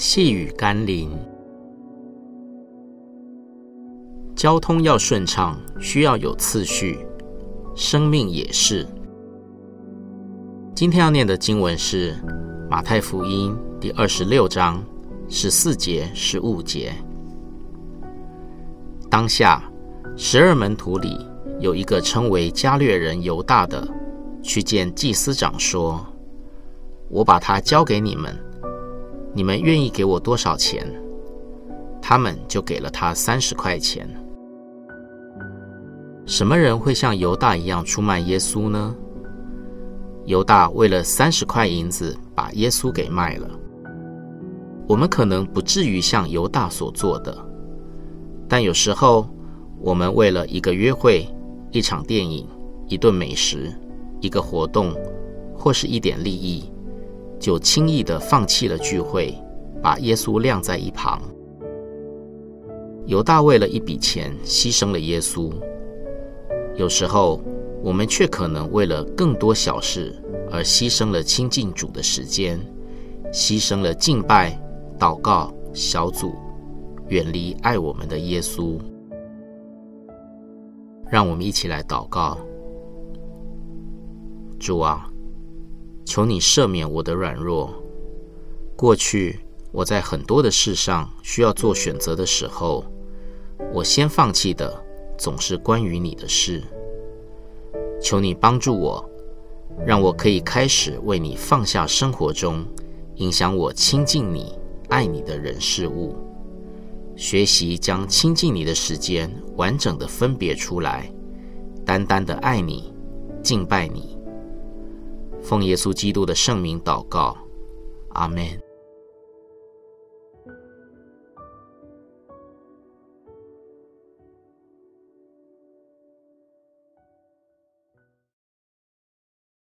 细雨甘霖，交通要顺畅，需要有次序，生命也是。今天要念的经文是马太福音第二十六章十四节、十五节。当下，十二门徒里有一个称为加略人犹大的，去见祭司长说：“我把他交给你们。”你们愿意给我多少钱？他们就给了他三十块钱。什么人会像犹大一样出卖耶稣呢？犹大为了三十块银子把耶稣给卖了。我们可能不至于像犹大所做的，但有时候我们为了一个约会、一场电影、一顿美食、一个活动，或是一点利益。就轻易地放弃了聚会，把耶稣晾在一旁。犹大为了一笔钱牺牲了耶稣。有时候，我们却可能为了更多小事而牺牲了亲近主的时间，牺牲了敬拜、祷告、小组，远离爱我们的耶稣。让我们一起来祷告：主啊。求你赦免我的软弱。过去我在很多的事上需要做选择的时候，我先放弃的总是关于你的事。求你帮助我，让我可以开始为你放下生活中影响我亲近你、爱你的人事物，学习将亲近你的时间完整的分别出来，单单的爱你、敬拜你。奉耶稣基督的圣名祷告，阿门。